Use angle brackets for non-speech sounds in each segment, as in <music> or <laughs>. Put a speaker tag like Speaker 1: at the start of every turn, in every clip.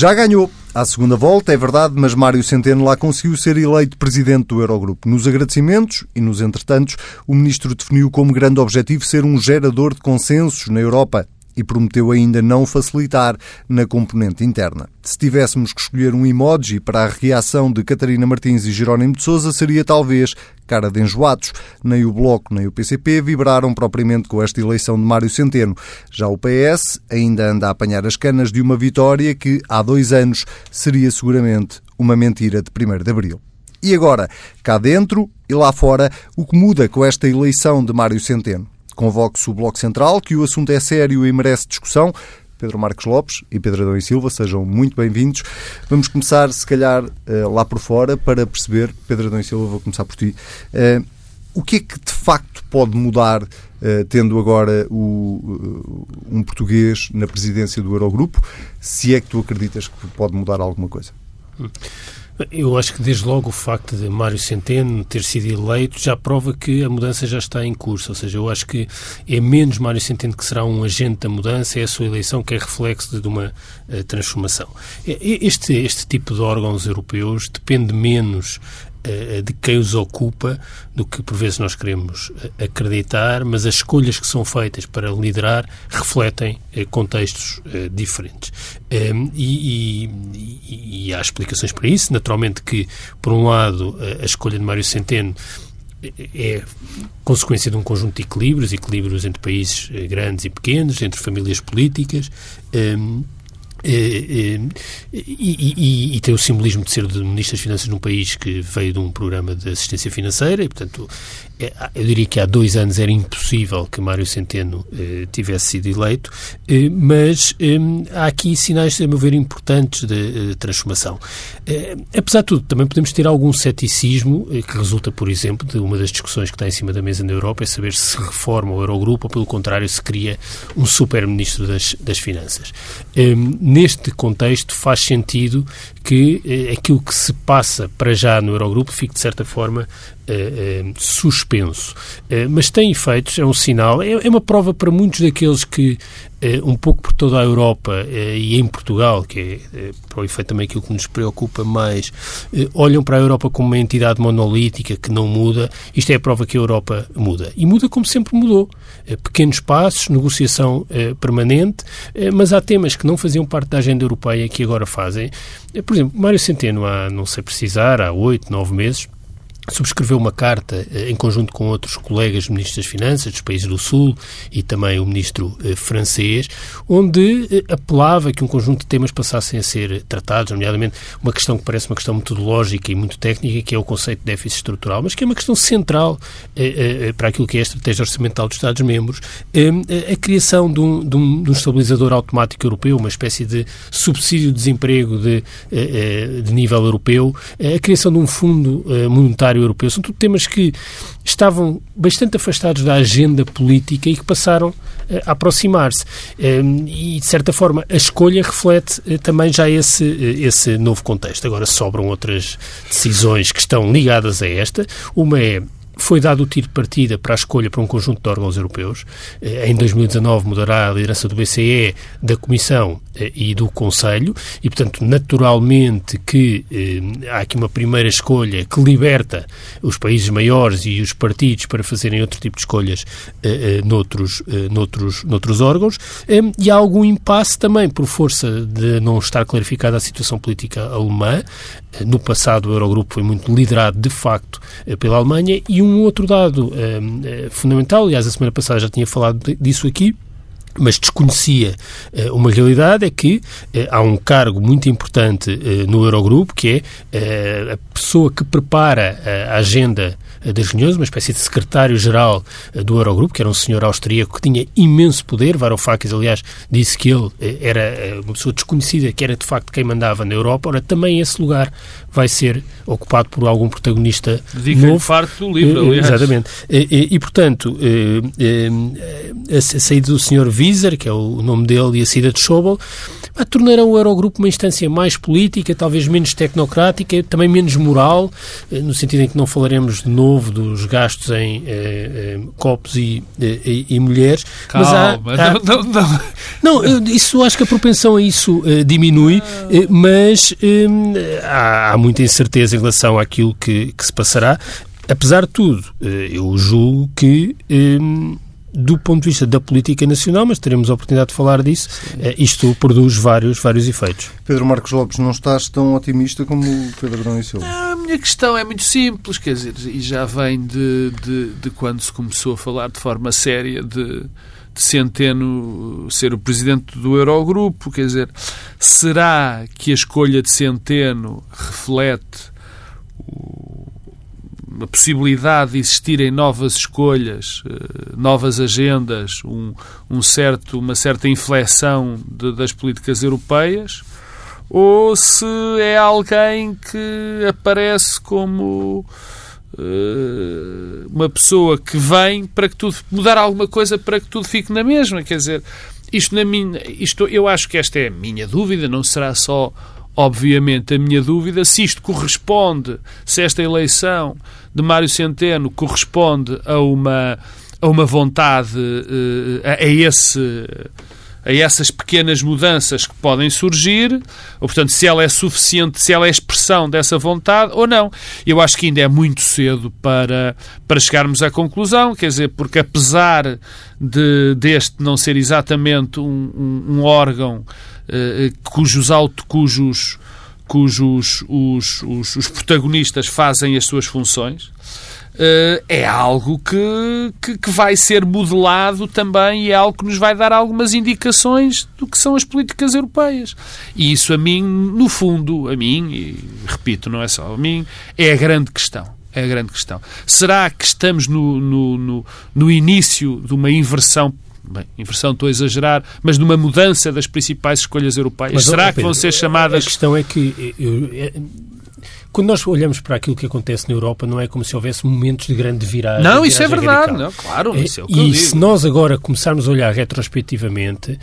Speaker 1: Já ganhou à segunda volta, é verdade, mas Mário Centeno lá conseguiu ser eleito presidente do Eurogrupo. Nos agradecimentos e nos entretantos, o ministro definiu como grande objetivo ser um gerador de consensos na Europa e prometeu ainda não facilitar na componente interna. Se tivéssemos que escolher um emoji para a reação de Catarina Martins e Jerónimo de Sousa, seria talvez cara de enjoados. Nem o Bloco nem o PCP vibraram propriamente com esta eleição de Mário Centeno. Já o PS ainda anda a apanhar as canas de uma vitória que, há dois anos, seria seguramente uma mentira de 1 de abril. E agora, cá dentro e lá fora, o que muda com esta eleição de Mário Centeno? Convoque-se o Bloco Central, que o assunto é sério e merece discussão. Pedro Marcos Lopes e Pedro Adão e Silva, sejam muito bem-vindos. Vamos começar, se calhar, eh, lá por fora, para perceber, Pedro Adão e Silva, vou começar por ti, eh, o que é que de facto pode mudar, eh, tendo agora o, um português na presidência do Eurogrupo, se é que tu acreditas que pode mudar alguma coisa?
Speaker 2: Eu acho que desde logo o facto de Mário Centeno ter sido eleito já prova que a mudança já está em curso. Ou seja, eu acho que é menos Mário Centeno que será um agente da mudança, é a sua eleição que é reflexo de uma uh, transformação. Este, este tipo de órgãos europeus depende menos de quem os ocupa do que por vezes nós queremos eh, acreditar, mas as escolhas que são feitas para liderar refletem eh, contextos diferentes. Ehm, e, e, e há explicações para isso. Naturalmente que, por um lado, a escolha de Mário Centeno é consequência de um conjunto de equilíbrios, equilíbrios entre países grandes e pequenos, entre famílias políticas, ehm, e, e, e, e, tem o simbolismo de ser de Ministro das Finanças num país que veio de um programa de assistência financeira e, portanto, é, eu diria que há dois anos era impossível que Mário Centeno eh, tivesse sido eleito, eh, mas eh, há aqui sinais, a meu ver, importantes de, transformação. Eh, apesar de tudo, também podemos ter algum ceticismo eh, que resulta, por exemplo, de uma das discussões que está em cima da mesa na Europa, é saber se reforma o Eurogrupo ou, pelo contrário, se cria um super-ministro das, das Finanças. Neste contexto, faz sentido que aquilo que se passa para já no Eurogrupo fique, de certa forma, uh, suspenso. Uh, mas tem efeitos, é um sinal, é, é, uma prova para muitos daqueles que, um pouco por toda a Europa e em Portugal, que é, para o efeito também aquilo que nos preocupa mais, olham para a Europa como uma entidade monolítica que não muda. Isto é a prova que a Europa muda. E muda como sempre mudou. pequenos passos, negociação permanente, mas há temas que não faziam parte da agenda europeia que agora fazem. por exemplo, Mário Centeno, há, não sei precisar, há oito, nove meses, subscreveu uma carta eh, em conjunto com outros colegas ministros das Finanças dos países do Sul e também o ministro eh, francês, onde eh, apelava que um conjunto de temas passassem a ser tratados, nomeadamente uma questão que parece uma questão metodológica e muito técnica, que é o conceito de déficit estrutural, mas que é uma questão central para aquilo que é a estratégia orçamental dos Estados-membros, a criação de um, de, um, de um, estabilizador automático europeu, uma espécie de subsídio de desemprego de, de nível europeu, a criação de um fundo monetário Europeu. São tudo temas que estavam bastante afastados da agenda política e que passaram eh, a aproximar-se. Ehm, e, de certa forma, a escolha reflete eh, também já esse, eh, esse novo contexto. Agora sobram outras decisões que estão ligadas a esta. Uma é foi dado o tiro de partida para a escolha para um conjunto de órgãos europeus. Em 2019 mudará a liderança do BCE, da Comissão eh, e do Conselho e, portanto, naturalmente que eh, há aqui uma primeira escolha que liberta os países maiores e os partidos para fazerem outro tipo de escolhas eh, eh noutros, eh, noutros, noutros órgãos eh, e há algum impasse também por força de não estar clarificada a situação política alemã. Eh, no passado, o Eurogrupo foi muito liderado, de facto, pela Alemanha. E um outro dado fundamental, aliás, a semana passada já tinha falado disso aqui, mas desconhecia uh, uma realidade é que há um cargo muito importante no Eurogrupo, que é a pessoa que prepara a agenda das reuniões, uma espécie de secretário-geral do Eurogrupo, que era um senhor austríaco que tinha imenso poder. Varoufakis, aliás, disse que ele era uma pessoa desconhecida, que era de facto quem mandava na Europa. Ora, também esse lugar vai ser ocupado por algum protagonista
Speaker 3: Dica novo. parte do livro, aliás.
Speaker 2: Exatamente. E, e portanto, a saída do senhor Wieser, que é o nome dele, e a saída de Schobel, tornarão o Eurogrupo uma instância mais política, talvez menos tecnocrática, também menos moral, no sentido em que não falaremos de novo novo dos gastos em eh, copos e, e, e, mulheres.
Speaker 3: Calma, mas há, há, não, não, não.
Speaker 2: não, isso acho que a propensão a isso diminui, mas há, há, muita incerteza em relação àquilo que, que se passará. Apesar de tudo, eu julgo que do ponto de vista da política nacional, mas teremos a oportunidade de falar disso, Sim. Eh, isto produz vários, vários efeitos.
Speaker 1: Pedro Marcos Lopes, não estás tão otimista como o Pedro Dão e Silva?
Speaker 3: A minha questão é muito simples, quer dizer, e já vem de, de, de quando se começou a falar de forma séria de, de Centeno ser o presidente do Eurogrupo, quer dizer, será que a escolha de Centeno reflete o a possibilidade de existirem novas escolhas, eh, novas agendas, um, um certo, uma certa inflexão de, das políticas europeias, ou se é alguém que aparece como uh, uma pessoa que vem para que tudo mudar alguma coisa para que tudo fique na mesma. Quer dizer, isto na minha, isto eu acho que esta é a minha dúvida, não será só obviamente a minha dúvida se isto corresponde, se esta eleição de Mário Centeno corresponde a uma, a uma vontade, eh, a, a esse a essas pequenas mudanças que podem surgir, ou portanto, se ela é suficiente, se ela é expressão dessa vontade ou não. Eu acho que ainda é muito cedo para, para chegarmos à conclusão, quer dizer, porque apesar de deste não ser exatamente um, um, um órgão uh, cujos auto, cujos cujos os, os, os protagonistas fazem as suas funções, é algo que, que, que, vai ser modelado também e é algo que nos vai dar algumas indicações do que são as políticas europeias. E isso, a mim, no fundo, a mim, e repito, não é só a mim, é a grande questão. É a grande questão. Será que estamos no, no, no, no início de uma inversão bem, inversão estou a exagerar, mas numa mudança das principais escolhas europeias. Mas, Será Pedro, que vão ser chamadas.
Speaker 2: A questão é que eu, quando nós olhamos para aquilo que acontece na Europa, não é como se houvesse momentos de grande viragem.
Speaker 3: Não, isso é verdade. Não, claro, isso é o que E
Speaker 2: se nós agora começarmos a olhar retrospectivamente,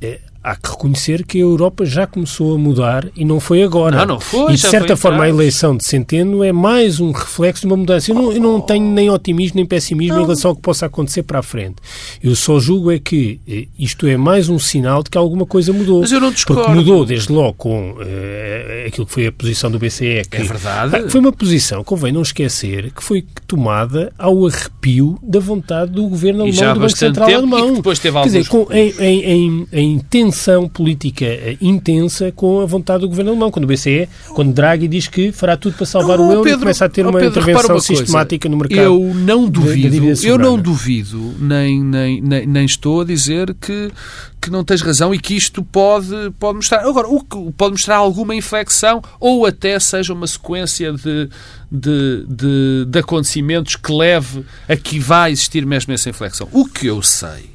Speaker 2: é, há que reconhecer que a Europa já começou a mudar e não foi agora.
Speaker 3: Não, não foi.
Speaker 2: E de certa forma a eleição de Centeno é mais um reflexo de uma mudança. Eu não, eu não tenho nem otimismo nem pessimismo não. em relação ao que possa acontecer para a frente. Eu só julgo é que eh, isto é mais um sinal de que alguma coisa mudou.
Speaker 3: Mas eu não discordo.
Speaker 2: Porque mudou desde logo com uh, aquilo que foi a posição do BCE. Que,
Speaker 3: é verdade. Ah,
Speaker 2: foi uma posição, convém não esquecer, que foi tomada ao arrepio da vontade do governo alemão do Banco Central Alemão.
Speaker 3: depois teve
Speaker 2: Quer dizer, com, em, em, em, em tensão política eh, intensa com a vontade do governo alemão. Quando o BCE, quando Draghi diz que fará tudo para salvar o euro Pedro, começa a ter uma Pedro, intervenção uma sistemática no mercado.
Speaker 3: Eu não duvido, eu não duvido, nem, nem, nem, nem estou a dizer que que não tens razão e que isto pode, pode mostrar. Agora, o que pode mostrar alguma inflexão ou até seja uma sequência de, de, de, de acontecimentos que leve a que vai existir mesmo essa inflexão. O que eu sei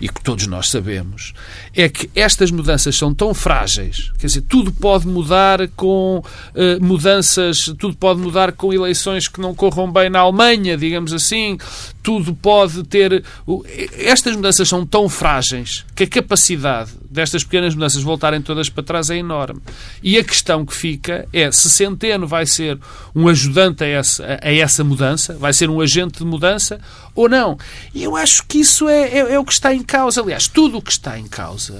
Speaker 3: e que todos nós sabemos, é que estas mudanças são tão frágeis, quer dizer, tudo pode mudar com uh, mudanças, tudo pode mudar com eleições que não corram bem na Alemanha, digamos assim, tudo pode ter. Estas mudanças são tão frágeis que a capacidade destas pequenas mudanças voltarem todas para trás é enorme. E a questão que fica é se Centeno vai ser um ajudante a essa, a essa mudança, vai ser um agente de mudança ou não. E eu acho que isso é, é, é o que está em causa. Aliás, tudo o que está em causa uh,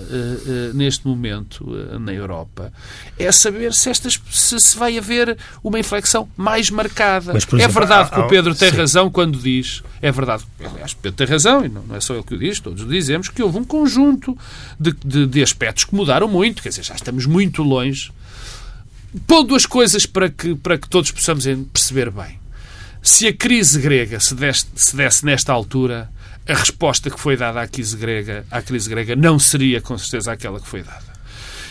Speaker 3: uh, neste momento uh, na Europa é saber se, estas, se, se, vai haver uma inflexão mais marcada. Mas, é exemplo, é verdade há, que o Pedro tem sim. razão quando diz, é verdade, aliás, Pedro tem razão, e não, não, é só ele que o diz, todos dizemos, que houve um conjunto de, de, de aspectos que mudaram muito, quer dizer, já estamos muito longe. Pondo as coisas para que, para que todos possamos perceber bem. Se a crise grega se desse, se desse nesta altura, a resposta que foi dada à crise grega, à crise grega não seria com certeza aquela que foi dada.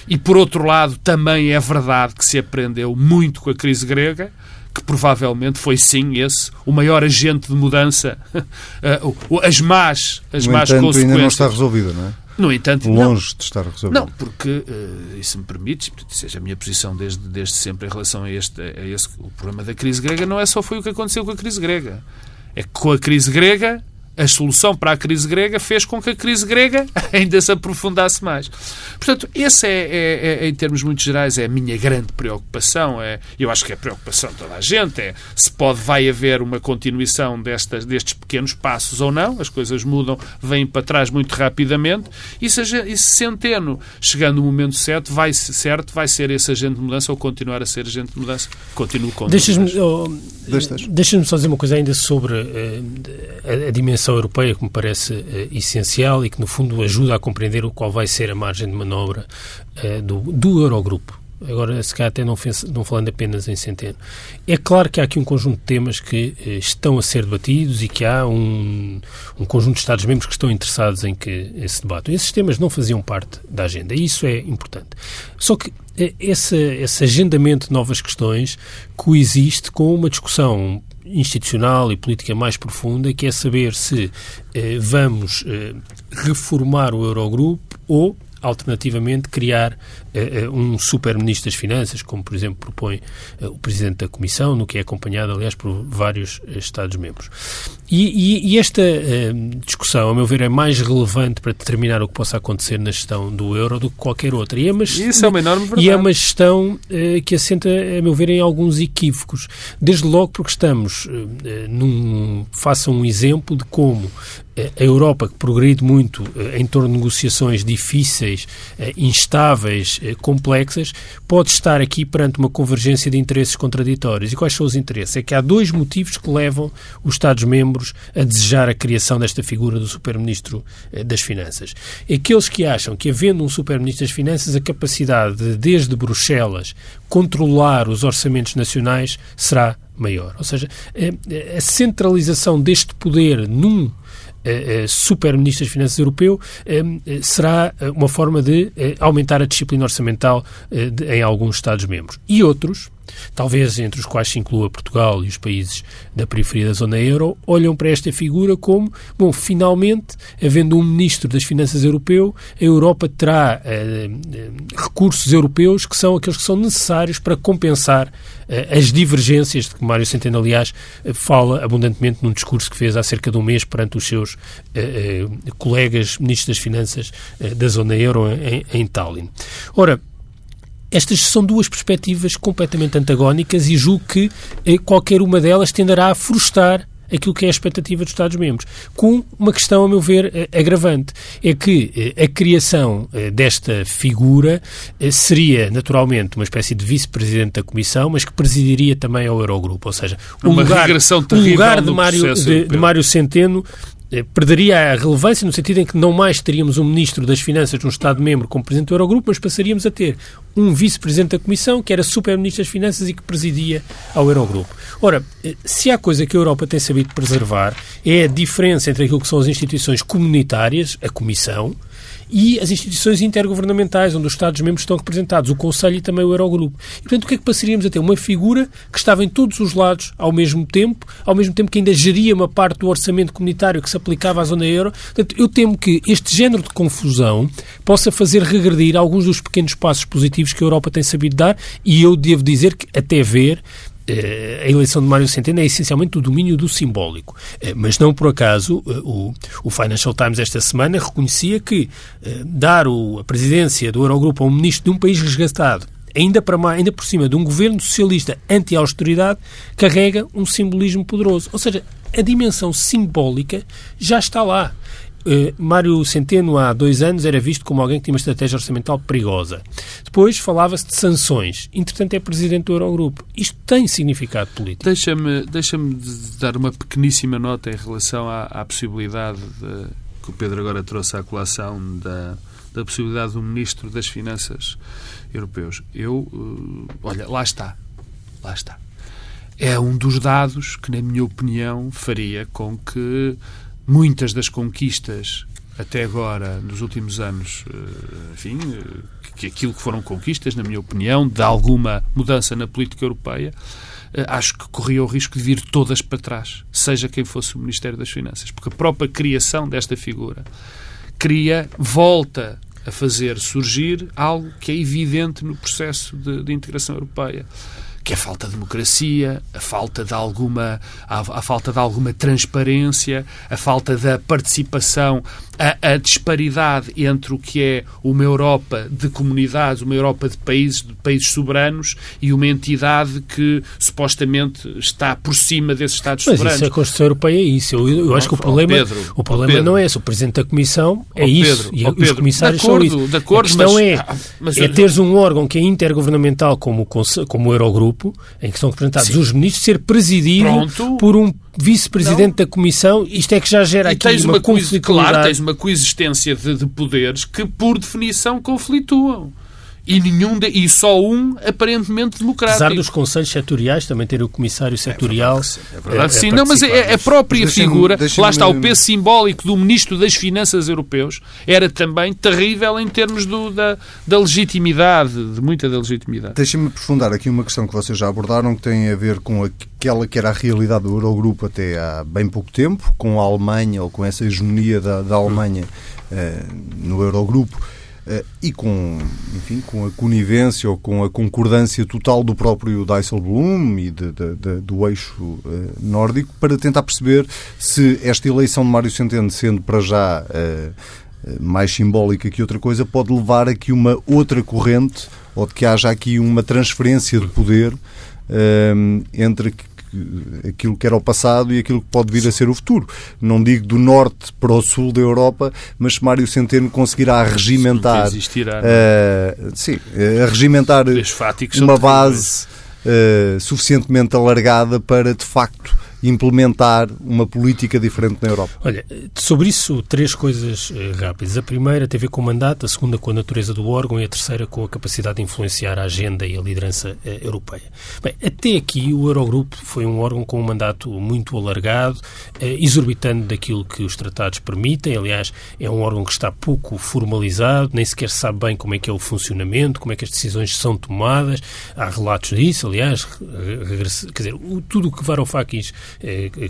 Speaker 3: E por outro lado, também é verdade que se aprendeu muito com a crise grega, que provavelmente foi sim esse o maior agente de mudança, <laughs> eh, as más, as
Speaker 1: no
Speaker 3: más
Speaker 1: entanto,
Speaker 3: consequências.
Speaker 1: ainda não está resolvida, não é?
Speaker 3: No entanto,
Speaker 1: longe
Speaker 3: não,
Speaker 1: de estar resolvido.
Speaker 3: Não, porque, uh, isso me permite, seja a minha posição desde, desde sempre em relação a este, a esse, o problema da crise grega não é só foi o que aconteceu com a crise grega. É que com a crise grega a solução para a crise grega fez com que a crise grega <laughs> ainda se aprofundasse mais. Portanto, esse é, é, é, em termos muito gerais, é a minha grande preocupação. É, eu acho que é a preocupação de toda a gente. É se pode, vai haver uma continuação destas, destes pequenos passos ou não. As coisas mudam, vêm para trás muito rapidamente. E se, e se Centeno, chegando no momento certo, vai, certo, vai ser esse agente de mudança ou continuar a ser agente de mudança. Continuo com
Speaker 2: Deixas-me oh, deixa só dizer uma coisa ainda sobre uh, a, a dimensão Europeia que me parece uh, essencial e que, no fundo, ajuda a compreender qual vai ser a margem de manobra uh, do, do Eurogrupo. Agora, se calhar até não, não, falando apenas em centeno. É claro que há aqui um conjunto de temas que uh, estão a ser debatidos e que há um, um conjunto de Estados-membros que estão interessados em que esse debate. Esses temas não faziam parte da agenda e isso é importante. Só que esse, esse agendamento de novas questões coexiste com uma discussão institucional e política mais profunda, que é saber se eh, vamos eh, reformar o Eurogrupo ou alternativamente criar uh, um super-ministro das Finanças, como por exemplo propõe uh, o Presidente da Comissão, no que é acompanhado, aliás, por vários Estados-membros. E, e, e, esta uh, discussão, a meu ver, é mais relevante para determinar o que possa acontecer na gestão do euro do que qualquer outra.
Speaker 3: E é uma, Isso é uma enorme verdade.
Speaker 2: E é uma gestão que assenta, a meu ver, em alguns equívocos. Desde logo porque estamos num... Faça um exemplo de como a Europa, que progride muito em torno de negociações difíceis, instáveis, eh, complexas, pode estar aqui perante uma convergência de interesses contraditórios. E quais são os interesses? É que há dois motivos que levam os Estados-membros a desejar a criação desta figura do Super-Ministro eh, das Finanças. Aqueles que acham que, havendo um Super-Ministro das Finanças, a capacidade de, desde Bruxelas, controlar os orçamentos nacionais será maior. Ou seja, a centralização deste poder num eh, eh, super-ministro das Finanças europeu, eh, será uma forma de aumentar a disciplina orçamental em alguns Estados-membros. E outros, talvez entre os quais se inclua Portugal e os países da periferia da zona euro, olham para esta figura como, bom, finalmente, havendo um ministro das Finanças europeu, a Europa terá eh, recursos europeus que são aqueles que são necessários para compensar eh, as divergências de que Mário Centeno, aliás, eh, fala abundantemente num discurso que fez há cerca de um mês perante os seus eh, eh colegas ministros das Finanças eh, da zona euro em, em Tallinn. Ora, estas são duas perspectivas completamente antagónicas e julgo que eh, qualquer uma delas tenderá a frustrar aquilo que é a expectativa dos Estados-membros, com uma questão, a meu ver, eh, agravante. É que eh, a criação desta figura seria, naturalmente, uma espécie de vice-presidente da Comissão, mas que presidiria também ao Eurogrupo. Ou seja,
Speaker 3: o lugar, o
Speaker 2: lugar de, Mário, de, de Mário Centeno perderia a relevância no sentido em que não mais teríamos um Ministro das Finanças de um Estado-membro como Presidente do Eurogrupo, mas passaríamos a ter um Vice-Presidente da Comissão que era Super-Ministro das Finanças e que presidia ao Eurogrupo. Ora, eh, se há coisa que a Europa tem sabido preservar é a diferença entre aquilo que são as instituições comunitárias, a Comissão, e as instituições intergovernamentais, onde os Estados-membros estão representados, o Conselho e também o Eurogrupo. E, portanto, o que é que passaríamos a ter? Uma figura que estava em todos os lados ao mesmo tempo, ao mesmo tempo que ainda geria uma parte do orçamento comunitário que se aplicava à zona euro. Portanto, eu temo que este género de confusão possa fazer regredir alguns dos pequenos passos positivos que a Europa tem sabido dar e eu devo dizer que, até ver, a eleição de Mário Centeno é essencialmente o domínio do simbólico. Eh, mas não por acaso eh, o, Financial Times esta semana reconhecia que dar a presidência do Eurogrupo a um ministro de um país resgatado ainda, para mais, ainda por cima de um governo socialista anti-austeridade, carrega um simbolismo poderoso. Ou seja, a dimensão simbólica já está lá. Uh, Mário Centeno, há dois anos, era visto como alguém que tinha uma estratégia orçamental perigosa. Depois falava-se de sanções. Entretanto, é presidente do Eurogrupo. Isto tem significado político.
Speaker 3: Deixa-me deixa dar uma pequeníssima nota em relação à, à possibilidade de, que o Pedro agora trouxe à colação da, da possibilidade do Ministro das Finanças europeus. Eu, uh, olha, lá está. Lá está. É um dos dados que, na minha opinião, faria com que muitas das conquistas até agora, nos últimos anos, eh, enfim, eh, que aquilo que foram conquistas, na minha opinião, de alguma mudança na política europeia, eh, acho que corria o risco de vir todas para trás, seja quem fosse o Ministério das Finanças, porque a própria criação desta figura cria, volta a fazer surgir algo que é evidente no processo de, de integração europeia que é a falta de democracia, a falta de alguma, a, a falta de alguma transparência, a falta da participação a, a, disparidade entre o que é uma Europa de comunidades, uma Europa de países, de países soberanos e uma entidade que supostamente está por cima desses Estados
Speaker 2: Mas
Speaker 3: soberanos.
Speaker 2: Mas isso, a Constituição Europeia é isso. Eu, eu acho que o problema, Pedro, o problema Pedro, não é esse. O Presidente da Comissão é Pedro, isso. E os comissários
Speaker 3: acordo,
Speaker 2: são isso.
Speaker 3: De acordo,
Speaker 2: a questão
Speaker 3: mas,
Speaker 2: é, mas, é teres um órgão que é intergovernamental como o, como o Eurogrupo, em que são representados sim. os ministros, ser presidido Pronto. por um vice-presidente da Comissão, isto é que já gera
Speaker 3: e
Speaker 2: aqui tens uma, uma.
Speaker 3: Claro, tens uma coexistência de, de poderes que, por definição, conflituam e nenhum de, e só um aparentemente democrático.
Speaker 2: Apesar dos conselhos setoriais também ter o comissário setorial.
Speaker 3: É verdade, é verdade é, sim. É não, mas é, a própria figura, lá está o peso simbólico do ministro das Finanças europeus, era também terrível em termos do, da, da legitimidade, de muita da legitimidade.
Speaker 1: Deixem-me aprofundar aqui uma questão que vocês já abordaram, que tem a ver com aquela que era a realidade do Eurogrupo até há bem pouco tempo, com a Alemanha ou com essa hegemonia da, da Alemanha uh, no Eurogrupo eh, e com, enfim, com a conivência ou com a concordância total do próprio Dijsselbloem e de, de, de, do eixo uh, nórdico para tentar perceber se esta eleição de Mário Centeno, sendo para já uh, mais simbólica que outra coisa, pode levar a que uma outra corrente ou de que haja aqui uma transferência de poder entre aquilo que era o passado e aquilo que pode vir a ser o futuro. Não digo do norte para o sul da Europa, mas Mário Centeno conseguirá regimentar.
Speaker 3: Existirá,
Speaker 1: uh, sim, a regimentar uma base uh, suficientemente alargada para, de facto, implementar uma política diferente na Europa?
Speaker 2: Olha, sobre isso, três coisas eh, rápidas. A primeira tem a ver com o mandato, a segunda com a natureza do órgão e a terceira com a capacidade de influenciar a agenda e a liderança eh, europeia. Bem, até aqui o Eurogrupo foi um órgão com um mandato muito alargado, eh, exorbitando daquilo que os tratados permitem. Aliás, é um órgão que está pouco formalizado, nem sequer sabe bem como é que é o funcionamento, como é que as decisões são tomadas. Há relatos disso, aliás, quer dizer, tudo o que Varoufakis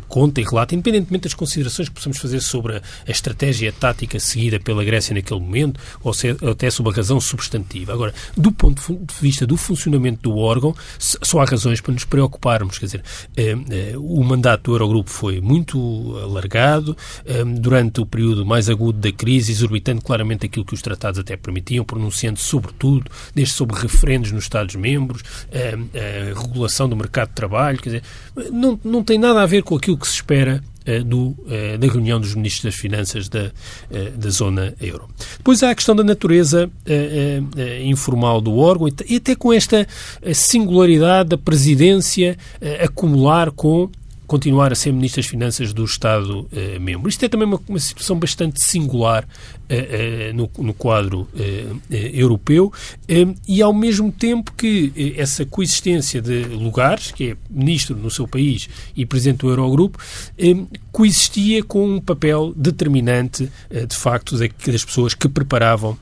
Speaker 2: conta e relata, independentemente das considerações que possamos fazer sobre a, a estratégia tática seguida pela Grécia naquele momento, ou, se, ou até sobre a razão substantiva. Agora, do ponto de vista do funcionamento do órgão, só há razões para nos preocuparmos. Quer dizer, eh, eh, o mandato do Eurogrupo foi muito alargado, eh, durante o período mais agudo da crise, exorbitando claramente aquilo que os tratados até permitiam, pronunciando sobretudo, desde sobre referendos nos Estados-membros, eh, regulação do mercado de trabalho, quer dizer, não, não tem nada nada a ver com aquilo que se espera uh, do, uh, da reunião dos ministros das Finanças da, uh, da zona euro. Depois há a questão da natureza informal do órgão e até com esta singularidade da presidência acumular com continuar a ser Ministro das Finanças do Estado-membro. Isto é também uma, uma situação bastante singular uh, no, no, quadro europeu e, ao mesmo tempo que essa coexistência de lugares, que é Ministro no seu país e Presidente do Eurogrupo, coexistia com um papel determinante, de facto, das pessoas que preparavam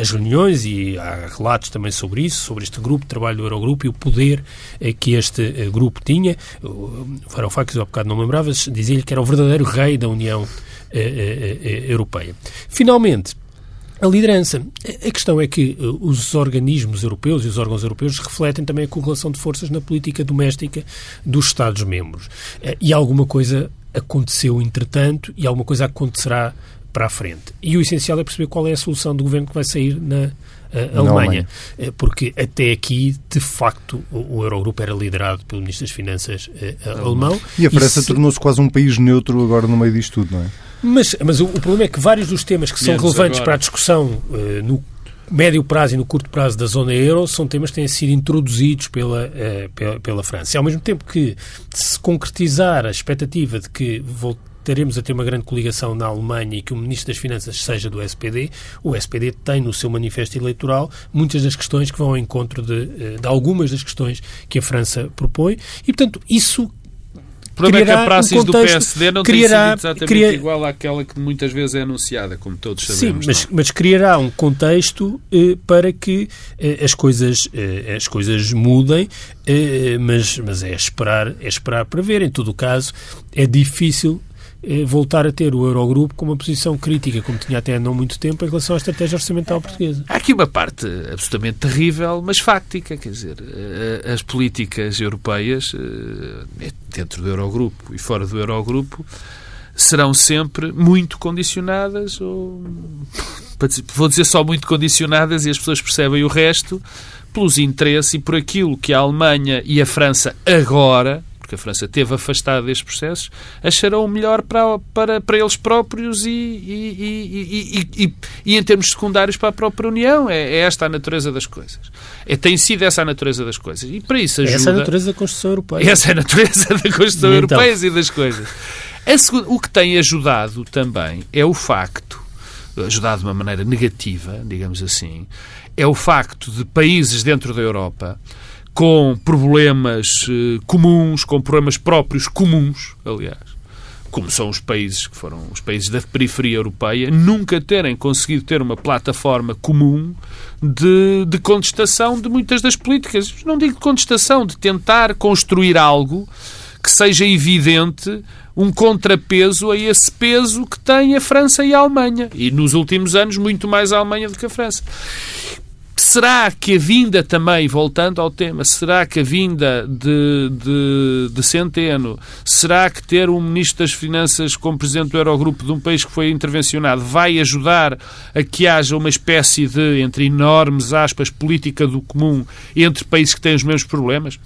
Speaker 2: as reuniões e há relatos também sobre isso, sobre este grupo de trabalho do Eurogrupo e o poder que este grupo tinha. Varoufakis, há bocado não me lembrava, dizia-lhe que era o verdadeiro rei da União Europeia. Finalmente, a liderança. A questão é que os organismos europeus e os órgãos europeus refletem também a correlação de forças na política doméstica dos Estados-membros. E alguma coisa aconteceu entretanto e alguma coisa acontecerá para a frente. E o essencial é perceber qual é a solução do governo que vai sair na Alemanha. Alemanha. Eh, porque até aqui, de facto, o, Eurogrupo era liderado pelo Ministro das Finanças uh, alemão.
Speaker 1: E a França se... tornou-se quase um país neutro agora no meio disto tudo, não é?
Speaker 2: Mas, mas o, o problema é que vários dos temas que são Menos relevantes agora. para a discussão uh, no médio prazo e no curto prazo da zona euro são temas que têm sido introduzidos pela, uh, pela, pela, França. E ao mesmo tempo que se concretizar a expectativa de que teremos a ter uma grande coligação na Alemanha e que o Ministro das Finanças seja do SPD, o SPD tem no seu manifesto eleitoral muitas das questões que vão ao encontro de, eh, de algumas das questões que a França propõe e, portanto, isso
Speaker 3: o problema é que a praxis um contexto, do PSD não criará, tem sido exatamente criar... igual àquela que muitas vezes é anunciada, como todos sabemos.
Speaker 2: Sim, mas, mas criará um contexto eh, para que eh, as, coisas, eh, as coisas mudem, eh, mas, mas é, esperar, é esperar para ver. Em todo o caso, é difícil voltar a ter o Eurogrupo com uma posição crítica, como tinha até há não muito tempo, em relação à estratégia orçamental portuguesa.
Speaker 3: Há aqui uma parte absolutamente terrível, mas fáctica, quer dizer, eh, as políticas europeias, eh, dentro do Eurogrupo e fora do Eurogrupo, serão sempre muito condicionadas, ou vou dizer só muito condicionadas e as pessoas percebem o resto, pelos interesses e por aquilo que a Alemanha e a França agora, porque a França teve afastada destes processos, acharão melhor para, para, para eles próprios e, e, e, e, e em termos secundários para a própria União. É, é esta a natureza das coisas. É, tem sido essa a natureza das coisas. E para isso ajuda...
Speaker 2: Essa é a natureza da Constituição Europeia.
Speaker 3: Essa é a natureza da Constituição então? Europeia e das coisas. Segunda, o que tem ajudado também é o facto, ajudado de uma maneira negativa, digamos assim, é o facto de países dentro da Europa com problemas eh, comuns, com problemas próprios comuns, aliás, como são os países que foram os países da periferia europeia, nunca terem conseguido ter uma plataforma comum de, de contestação de muitas das políticas. Não digo de contestação, de tentar construir algo que seja evidente um contrapeso a esse peso que tem a França e a Alemanha. E nos últimos anos, muito mais a Alemanha do que a França. Será que a vinda também, voltando ao tema, será que a vinda de, de, de, Centeno, será que ter um Ministro das Finanças como Presidente do Eurogrupo de um país que foi intervencionado vai ajudar a que haja uma espécie de, entre enormes aspas, política do comum entre países que têm os mesmos problemas?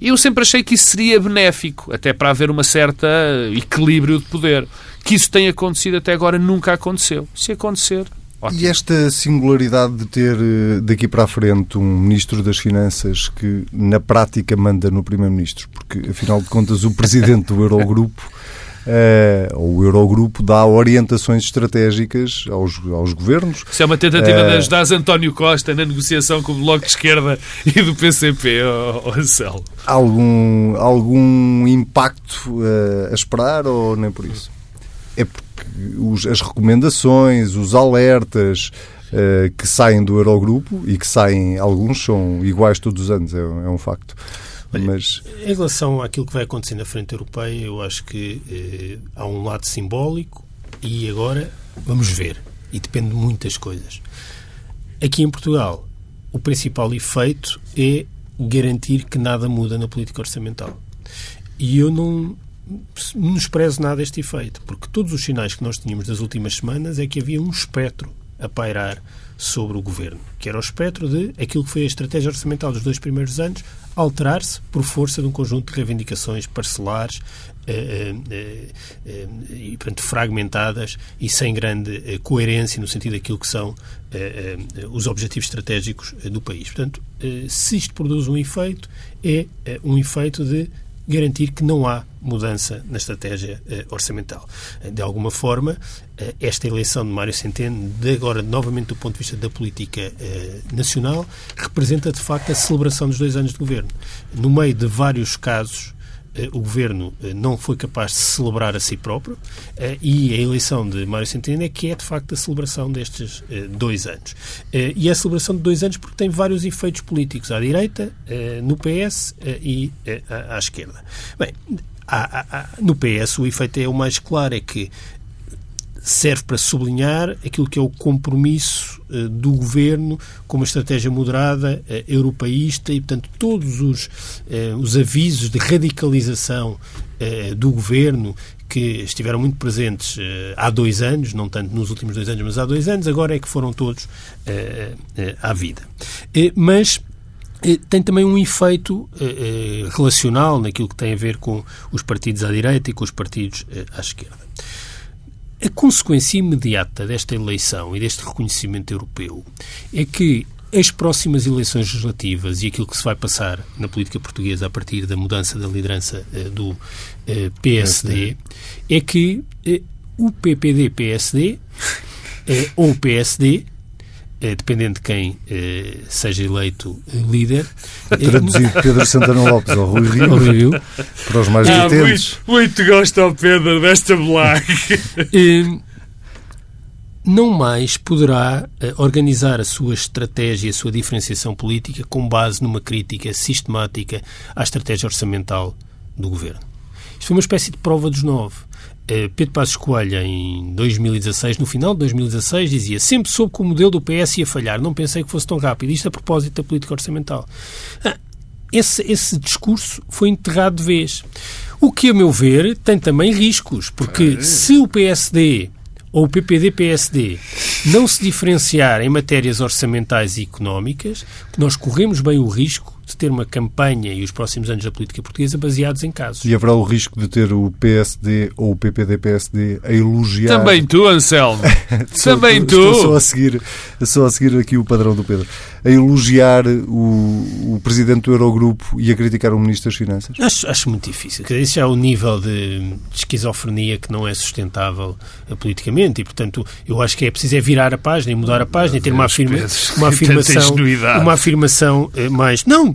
Speaker 3: Eu sempre achei que isso seria benéfico, até para haver uma certa equilíbrio de poder. Que isso tenha acontecido até agora nunca aconteceu. Se acontecer,
Speaker 1: Ótimo. E esta singularidade de ter eh, daqui para a frente um Ministro das Finanças que na prática manda no Primeiro-Ministro, porque afinal de contas o Presidente do Eurogrupo <laughs> Uh, o Eurogrupo dá orientações estratégicas aos, aos governos.
Speaker 3: Isso é uma tentativa uh, de ajudar António Costa na negociação com o Bloco de Esquerda <laughs> e do PCP, oh, Anselmo.
Speaker 1: Algum, algum impacto uh, a esperar ou nem por isso? É porque os, as recomendações, os alertas uh, que saem do Eurogrupo e que saem, alguns são iguais todos os anos, é, é um facto.
Speaker 2: Olha, Mas... Em relação àquilo que vai acontecer na frente europeia, eu acho que eh, há um lado simbólico e agora vamos ver. E depende de muitas coisas. Aqui em Portugal, o principal efeito é garantir que nada muda na política orçamental. E eu não, menosprezo nada este efeito, porque todos os sinais que nós tínhamos das últimas semanas é que havia um espectro a pairar sobre o governo, que era o espectro de aquilo que foi a estratégia orçamental dos dois primeiros anos alterar-se por força de um conjunto de reivindicações parcelares eh, eh, eh, e, portanto, fragmentadas e sem grande coerência no sentido daquilo que são os objetivos estratégicos do país. Portanto, se isto produz um efeito, é um efeito de garantir que não há mudança na estratégia eh, orçamental. De alguma forma, eh, esta eleição de Mário Centeno, de agora novamente do ponto de vista da política eh, nacional, representa de facto a celebração dos dois anos de governo. No meio de vários casos eh, o governo eh, não foi capaz de celebrar a si próprio eh, e a eleição de Mário Centeno é que é, de facto, a celebração destes dois anos. E é a celebração de dois anos porque tem vários efeitos políticos à direita, no PS e à esquerda. Bem, no PS o efeito é o mais claro, é que serve para sublinhar aquilo que é o compromisso uh, do governo com uma estratégia moderada, uh, europeísta e, portanto, todos os, uh, os avisos de radicalização do governo que estiveram muito presentes há dois anos, não tanto nos últimos dois anos, mas há dois anos, agora é que foram todos à vida. mas tem também um efeito relacional naquilo que tem a ver com os partidos à direita e com os partidos à esquerda. A consequência imediata desta eleição e deste reconhecimento europeu é que as próximas eleições legislativas e aquilo que se vai passar na política portuguesa a partir da mudança da liderança uh, do uh, eh, PSD é que uh, o PPD-PSD ou o PSD é, dependendo de quem é, seja eleito líder.
Speaker 1: Traduzido Pedro Santana Lopes ao Rui Rio, Rui Rio. para os mais ah,
Speaker 3: atentos. Muito, muito gosto ao Pedro desta blague.
Speaker 2: não mais poderá organizar a sua estratégia, a sua diferenciação política com base numa crítica sistemática à estratégia orçamental do governo. Isto foi uma espécie de prova dos nove. Pedro Passos Coelho, em 2016, no final de 2016, dizia sempre soube que o modelo do PS ia falhar, não pensei que fosse tão rápido. Isto a propósito da política orçamental. Ah, esse, esse discurso foi enterrado de vez. O que, a meu ver, tem também riscos, porque se o PSD ou o PPD-PSD não se diferenciar em matérias orçamentais e económicas, nós corremos bem o risco de ter uma campanha e os próximos anos da política portuguesa baseados em casos.
Speaker 1: E haverá o risco de ter o PSD ou o PPD-PSD a elogiar...
Speaker 3: Também tu, Anselmo. <laughs> Também tu.
Speaker 1: Estou só a, seguir, só a seguir aqui o padrão do Pedro. A elogiar o, o Presidente do Eurogrupo e a criticar o Ministro das Finanças?
Speaker 2: Acho, acho muito difícil. Isso já é o nível de, de esquizofrenia que não é sustentável politicamente e, portanto, eu acho que é preciso é virar a página e mudar a página e ter uma, afirma, <laughs> uma afirmação, uma afirmação uh, mais... Não,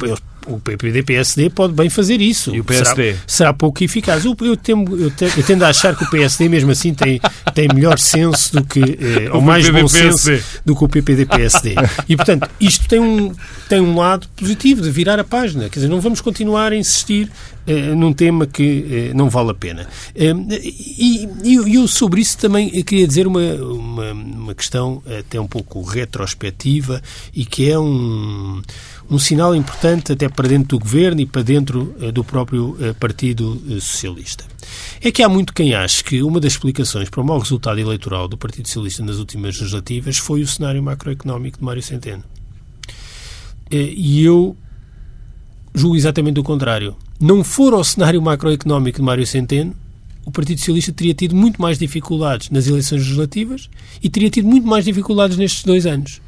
Speaker 2: o PPD-PSD pode bem fazer isso.
Speaker 3: E o PSD?
Speaker 2: Será, será pouco eficaz. Eu, eu, temo, eu, eu, tendo a achar que o PSD, mesmo assim, tem, tem melhor senso do que, eh, ou mais bom senso do que o PPD-PSD. E, portanto, isto tem um, tem um lado positivo de virar a página. Quer dizer, não vamos continuar a insistir eh, num tema que eh, não vale a pena. Eh, e, e eu sobre isso também queria dizer uma, uma, uma questão até um pouco retrospectiva e que é um um sinal importante até para dentro do governo e para dentro uh, do próprio uh, Partido uh, Socialista. É que há muito quem ache que uma das explicações para o mau resultado eleitoral do Partido Socialista nas últimas legislativas foi o cenário macroeconómico de Mário Centeno. E eu julgo exatamente o contrário. Não for o cenário macroeconómico de Mário Centeno, o Partido Socialista teria tido muito mais dificuldades nas eleições legislativas e teria tido muito mais dificuldades nestes dois anos.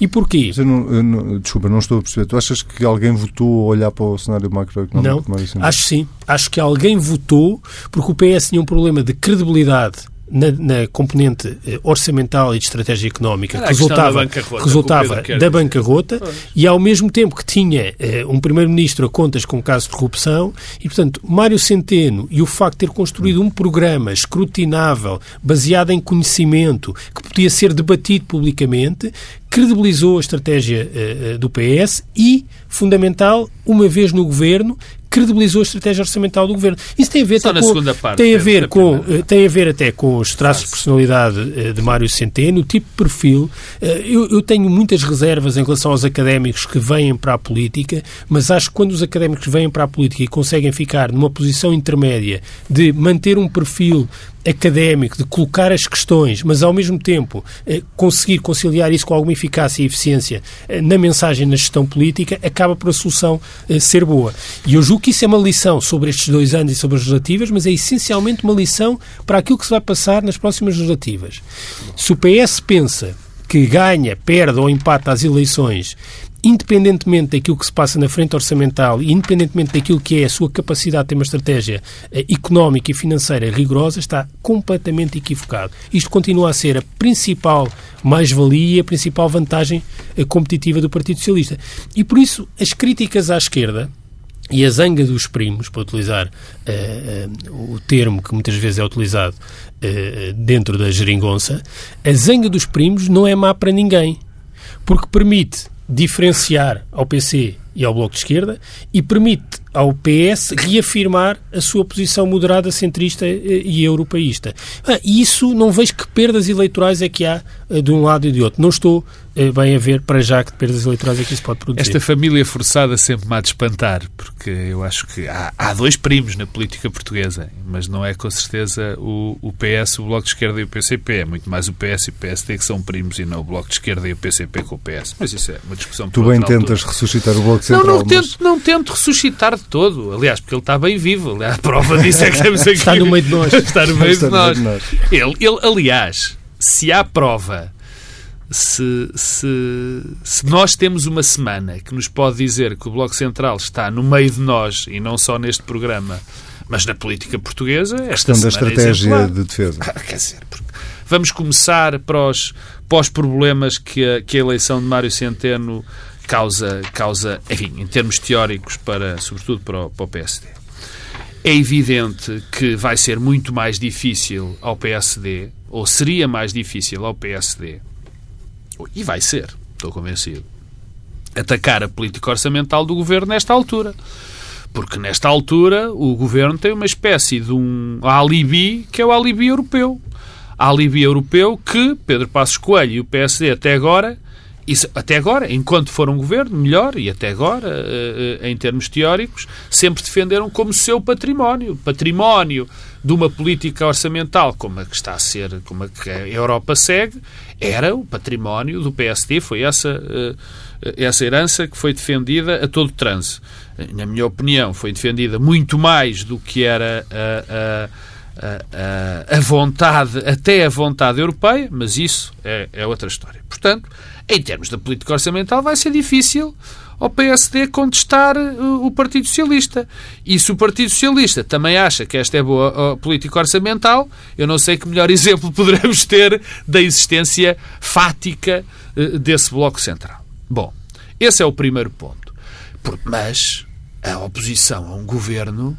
Speaker 2: E porquê?
Speaker 1: Eu não, eu não, desculpa, não estou a perceber. Tu achas que alguém votou a olhar para o cenário macroeconómico?
Speaker 2: Não, acho sim. Acho que alguém votou porque o PS tinha um problema de credibilidade na, na, componente eh, orçamental e de estratégia económica que resultava, da bancarrota, resultava da bancarrota e ao mesmo tempo que tinha eh, um primeiro-ministro a contas com casos de corrupção e, portanto, Mário Centeno e o facto de ter construído um programa escrutinável, baseado em conhecimento, que podia ser debatido publicamente, credibilizou a estratégia uh, do PS e, fundamental, uma vez no governo, credibilizou a estratégia orçamental do governo. Isso tem a ver, com, parte, tem a ver com, eh, tem a ver até com os traços de personalidade eh, de Mário Centeno, o tipo de perfil. Eu, eu, tenho muitas reservas em relação aos académicos que vêm para a política, mas acho que quando os académicos vêm para a política e conseguem ficar numa posição intermédia de manter um perfil académico de colocar as questões, mas ao mesmo tempo eh, conseguir conciliar isso com alguma eficácia e eficiência eh, na mensagem, na gestão política, acaba por a solução eh, ser boa. E eu julgo que isso é uma lição sobre estes dois anos e sobre as legislativas, mas é essencialmente uma lição para aquilo que se vai passar nas próximas legislativas. Se o PS pensa que ganha, perde ou empata as eleições independentemente daquilo que se passa na frente orçamental e independentemente daquilo que é a sua capacidade de ter uma estratégia eh, económica e financeira rigorosa, está completamente equivocado. Isto continua a ser a principal mais-valia, a principal vantagem eh, competitiva do Partido Socialista. E por isso, as críticas à esquerda, e a zanga dos primos, para utilizar uh, uh, o termo que muitas vezes é utilizado uh, dentro da geringonça, a zanga dos primos não é má para ninguém, porque permite diferenciar ao PC e ao Bloco de Esquerda e permite ao PS reafirmar a sua posição moderada, centrista eh, e europeísta. Ah, isso não vejo que perdas eleitorais é que há eh, de um lado e de outro. Não estou eh, bem a ver para já que perdas eleitorais é que isso pode produzir.
Speaker 3: Esta família forçada sempre me há de espantar, porque eu acho que há, há dois primos na política portuguesa, mas não é com certeza o, o PS, o Bloco de Esquerda e o PCP. É muito mais o PS e o PSD que são primos e não o Bloco de Esquerda e o PCP com o PS. Mas isso é uma discussão
Speaker 1: Tu bem tentas altura. ressuscitar o Bloco Central.
Speaker 3: Não, não, tento, não tento ressuscitar de todo. Aliás, porque ele está bem vivo. Aliás, a prova disso é que <laughs> temos aqui.
Speaker 2: está no meio de nós. <laughs>
Speaker 3: está no meio, está de, nós. de nós. Ele, ele, aliás, se há prova se, se, se, nós temos uma semana que nos pode dizer que o Bloco Central está no meio de nós e não só neste programa, mas na política portuguesa, esta
Speaker 1: questão da é estratégia é de defesa.
Speaker 3: Ah, quer dizer, vamos começar para os, para os problemas que a, que a eleição de Mário Centeno causa, causa, enfim, em termos teóricos, para, sobretudo para o, para o PSD. É evidente que vai ser muito mais difícil ao PSD, ou seria mais difícil ao PSD, e vai ser, estou convencido, atacar a política orçamental do governo nesta altura. Porque nesta altura o governo tem uma espécie de um alibi que é o alibi europeu. Alibi europeu que Pedro Passos Coelho e o PSD até agora isso, até agora, enquanto foram governo, melhor, e até agora, eh, eh, em termos teóricos, sempre defenderam como seu património. Património de uma política orçamental como a que está a ser, como a que a Europa segue, era o património do PSD. Foi essa, eh, essa herança que foi defendida a todo transe. Na minha opinião, foi defendida muito mais do que era a, a, a, a vontade, até a vontade europeia, mas isso é, é outra história. Portanto, em termos da política orçamental, vai ser difícil ao PSD contestar uh, o Partido Socialista. E se o Partido Socialista também acha que esta é boa política orçamental, eu não sei que melhor <laughs> exemplo poderemos ter da existência fática uh, desse Bloco Central. Bom, esse é o primeiro ponto. Mas a oposição a um governo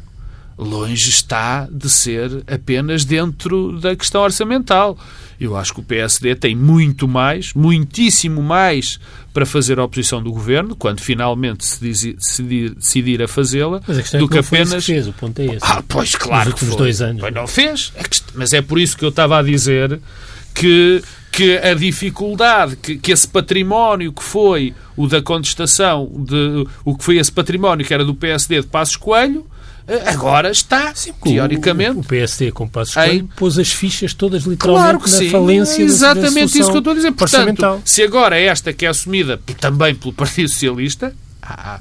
Speaker 3: longe está de ser apenas dentro da questão orçamental. Eu acho que o PSD tem muito mais, muitíssimo mais para fazer a oposição do governo, quando finalmente se decidir, decidir a fazê-la,
Speaker 2: é
Speaker 3: do
Speaker 2: que,
Speaker 3: que apenas.
Speaker 2: Fez, o ponto é esse.
Speaker 3: Ah, pois claro.
Speaker 2: Nos últimos dois anos.
Speaker 3: Pois não fez. É mas é por isso que eu estava a dizer que, que a dificuldade, que, que esse património que foi o da contestação, de, o que foi esse património que era do PSD de Passos Coelho, agora está, sim, teoricamente.
Speaker 2: O, o PSD, com Passos Coelho, em... pôs as fichas todas literalmente
Speaker 3: claro que
Speaker 2: na
Speaker 3: sim.
Speaker 2: falência
Speaker 3: é Exatamente isso que eu estou a dizer.
Speaker 2: Portanto,
Speaker 3: se agora esta que é assumida também pelo Partido Socialista, ah,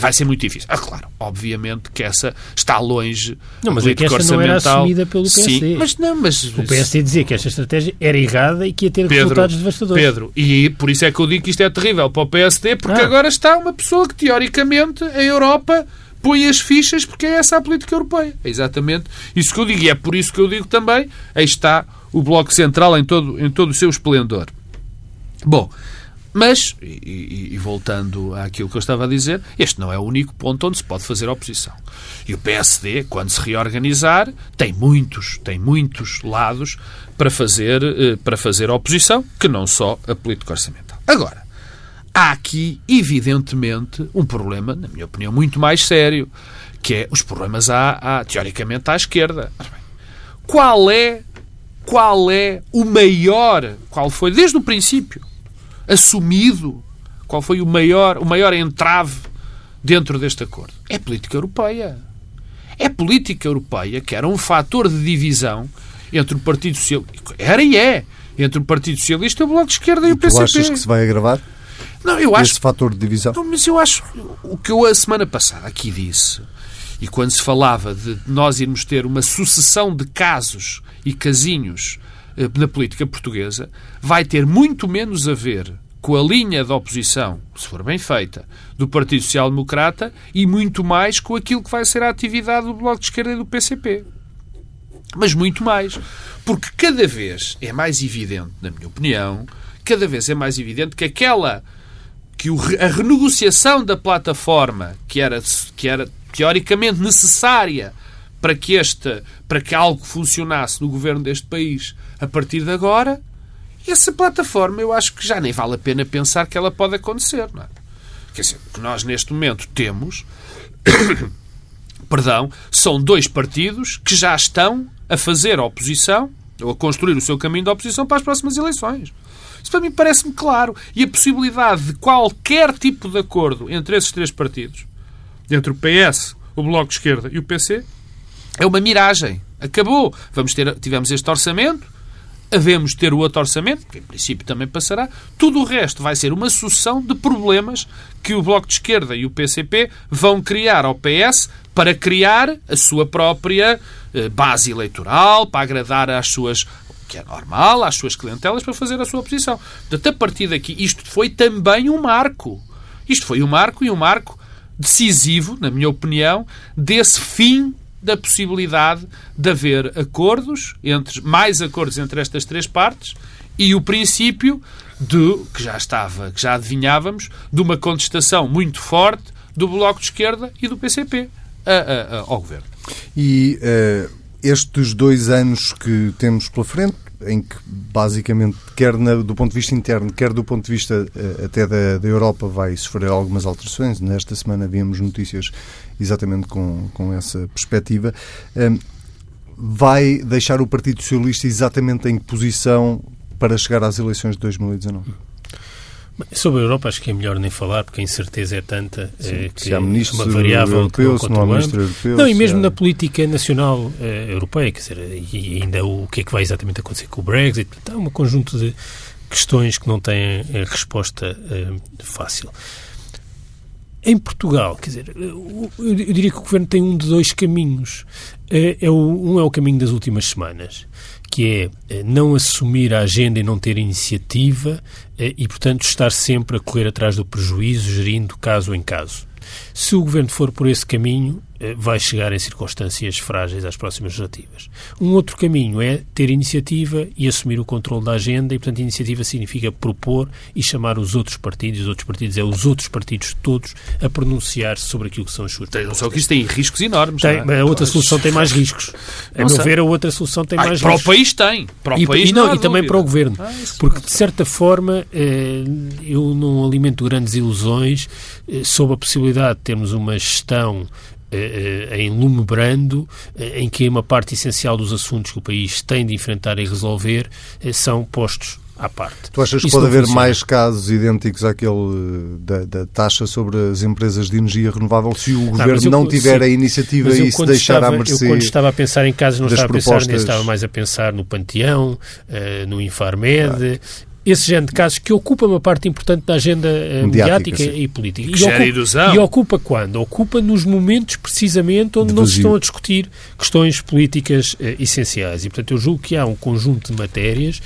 Speaker 3: vai ser muito difícil. Ah, claro, obviamente que essa está longe
Speaker 2: não, mas é que esta não era assumida pelo PSD.
Speaker 3: Sim, mas não, mas...
Speaker 2: O PSD dizia que esta estratégia era errada e que ia ter
Speaker 3: Pedro,
Speaker 2: resultados devastadores.
Speaker 3: Pedro, e por isso é que eu digo que isto é terrível para o PSD, porque ah. agora está uma pessoa que, teoricamente, a Europa põe as fichas porque é essa a política europeia. É exatamente isso que eu digo. E é por isso que eu digo também, aí está o Bloco Central em todo, em todo o seu esplendor. Bom, mas, e, e, voltando àquilo que eu estava a dizer, este não é o único ponto onde se pode fazer oposição. E o PSD, quando se reorganizar, tem muitos, tem muitos lados para fazer, eh, para fazer oposição, que não só a política orçamental. Agora, há aqui, evidentemente, um problema, na minha opinião, muito mais sério, que é os problemas, à, à teoricamente, à esquerda. Qual é, qual é o maior, qual foi, desde o princípio, assumido, qual foi o maior, o maior entrave dentro deste acordo? É a política europeia. É a política europeia que era um fator de divisão entre o Partido Socialista, era e é, entre o Partido Socialista, o Bloco de Esquerda e, e o PCP. Tu
Speaker 1: achas que se vai agravar?
Speaker 3: Não, eu acho.
Speaker 1: Esse fator de divisão.
Speaker 3: Não, mas eu acho. O que eu a semana passada aqui disse, e quando se falava de nós irmos ter uma sucessão de casos e casinhos eh, na política portuguesa, vai ter muito menos a ver com a linha da oposição, se for bem feita, do Partido Social Democrata e muito mais com aquilo que vai ser a atividade do Bloco de Esquerda e do PCP. Mas muito mais. Porque cada vez é mais evidente, na minha opinião, cada vez é mais evidente que aquela que a renegociação da plataforma, que era, que era teoricamente necessária para que, este, para que algo funcionasse no governo deste país a partir de agora, essa plataforma eu acho que já nem vale a pena pensar que ela pode acontecer. Não é? Quer dizer, o que nós neste momento temos <coughs> perdão, são dois partidos que já estão a fazer oposição ou a construir o seu caminho de oposição para as próximas eleições. Isso para mim parece-me claro. E a possibilidade de qualquer tipo de acordo entre esses três partidos, entre o PS, o Bloco de Esquerda e o PC, é uma miragem. Acabou. Vamos ter, tivemos este orçamento, havemos ter o outro orçamento, que em princípio também passará. Tudo o resto vai ser uma sucessão de problemas que o Bloco de Esquerda e o PCP vão criar ao PS para criar a sua própria eh, base eleitoral, para agradar às suas que é normal, às suas clientelas para fazer a sua posição. Portanto, a partir daqui, isto foi também um marco. Isto foi um marco e um marco decisivo, na minha opinião, desse fim da possibilidade de haver acordos, entre mais acordos entre estas três partes, e o princípio de, que já estava, que já adivinhávamos, de uma contestação muito forte do Bloco de Esquerda e do PCP a, a, a, ao Governo.
Speaker 1: E uh, estes dois anos que temos pela frente, em que basicamente, quer na, do ponto de vista interno, quer do ponto de vista uh, até da, da Europa, vai sofrer algumas alterações. Nesta semana vimos notícias exatamente com, com essa perspectiva. Vai deixar o Partido Socialista exatamente em que posição para chegar às eleições de 2019?
Speaker 2: Sobre a Europa acho que é melhor nem falar, porque a incerteza é tanta
Speaker 1: Sim,
Speaker 2: é,
Speaker 1: que se há ministro
Speaker 2: uma variável
Speaker 1: europeu, se não há ministro europeu.
Speaker 2: Não, e mesmo na política nacional eh, europeia, quer dizer, e ainda o que é que vai exatamente acontecer com o Brexit, há um conjunto de questões que não têm eh, resposta eh, fácil. Em Portugal, quer dizer, eu, eu diria que o Governo tem um de dois caminhos. É, é o, um é o caminho das últimas semanas, que é eh, não assumir a agenda e não ter iniciativa eh, e, portanto, estar sempre a correr atrás do prejuízo, gerindo caso em caso. Se o Governo for por esse caminho, eh, vai chegar em circunstâncias frágeis às próximas legislativas. Um outro caminho é ter iniciativa e assumir o controle da agenda, e, portanto, iniciativa significa propor e chamar os outros partidos, os outros partidos é os outros partidos todos, a pronunciar-se sobre aquilo que são as suas
Speaker 3: propostas. Só que isto tem riscos enormes.
Speaker 2: Tem,
Speaker 3: é?
Speaker 2: A outra solução tem mais riscos. A não meu sei. ver, a outra solução tem
Speaker 3: Ai,
Speaker 2: mais
Speaker 3: para
Speaker 2: riscos.
Speaker 3: Para o país tem. Para o
Speaker 2: e,
Speaker 3: país
Speaker 2: e,
Speaker 3: não,
Speaker 2: não, e também para o Governo. Ah, porque, de certa forma, eh, eu não alimento grandes ilusões eh, sobre a possibilidade de termos uma gestão eh, em lume brando, eh, em que uma parte essencial dos assuntos que o país tem de enfrentar e resolver eh, são postos à parte.
Speaker 1: Tu achas que Isso pode haver funciona. mais casos idênticos àquele da, da, taxa sobre as empresas de energia renovável se o não, Governo eu, não tiver sim, a iniciativa e se deixar
Speaker 2: estava,
Speaker 1: à mercê
Speaker 2: Eu quando estava a pensar em casos não estava a pensar nisso, estava mais a pensar no Panteão, uh, no Infarmed, ah esse género de casos que ocupa uma parte importante da agenda uh, mediática, mediática e política.
Speaker 3: Que e, ocupa, ilusão.
Speaker 2: e ocupa quando? Ocupa nos momentos precisamente onde não se estão a discutir questões políticas uh, essenciais. E, portanto, eu julgo que há um conjunto de matérias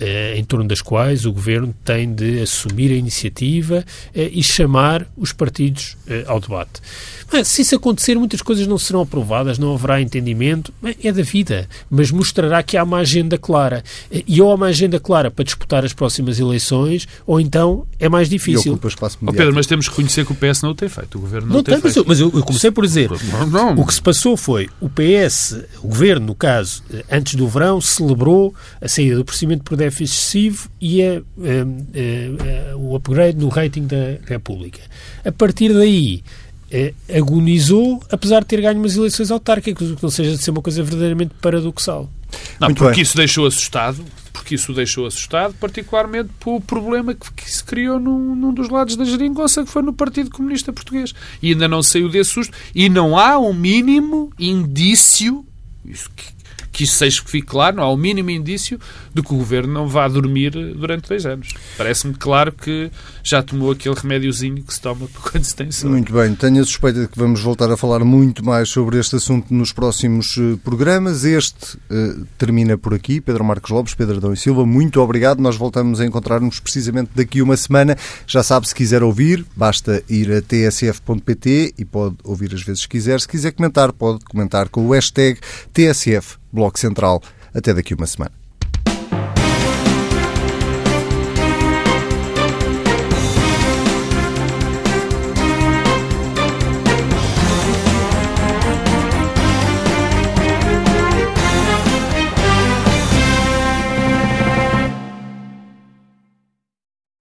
Speaker 2: em torno das quais o Governo tem de assumir a iniciativa e chamar os partidos ao debate. Mas, se isso acontecer, muitas coisas não serão aprovadas, não haverá entendimento. É da vida, mas mostrará que há uma agenda clara. E ou há uma agenda clara para disputar as próximas eleições, ou então é mais difícil.
Speaker 1: E
Speaker 3: oh, Pedro, mas temos que reconhecer que o PS não o tem feito. O Governo não,
Speaker 2: não
Speaker 3: tem,
Speaker 2: tem feito. Mas eu, eu comecei por dizer, não, não. o que se passou foi, o PS, o Governo, no caso, antes do verão, celebrou a saída do procedimento por déficit excessivo e a, a, a, o upgrade no rating da República. A partir daí, é, agonizou, apesar de ter ganho umas eleições autárquicas, o que não seja de ser uma coisa verdadeiramente paradoxal.
Speaker 3: Não, Muito porque bem. isso deixou assustado, porque isso deixou assustado, particularmente pelo problema que, que se criou num, num, dos lados da geringonça, que foi no Partido Comunista Português. E ainda não saiu desse susto. E não há um mínimo indício, isso que, que isso seja que fique claro, não há o mínimo indício de que o governo não vá dormir durante dois anos. Parece-me claro que já tomou aquele remédiozinho que se toma <laughs> quando se tem sono.
Speaker 1: Muito bem, tenho a suspeita de que vamos voltar a falar muito mais sobre este assunto nos próximos eh, programas. Este uh, termina por aqui. Pedro Marcos Lopes, Pedro Adão e Silva, muito obrigado. Nós voltamos a encontrar-nos precisamente daqui uma semana. Já sabe, se quiser ouvir, basta ir a tsf.pt e pode ouvir as vezes que quiser. Se quiser comentar, pode comentar com o hashtag TSF Bloco Central. Até daqui uma semana.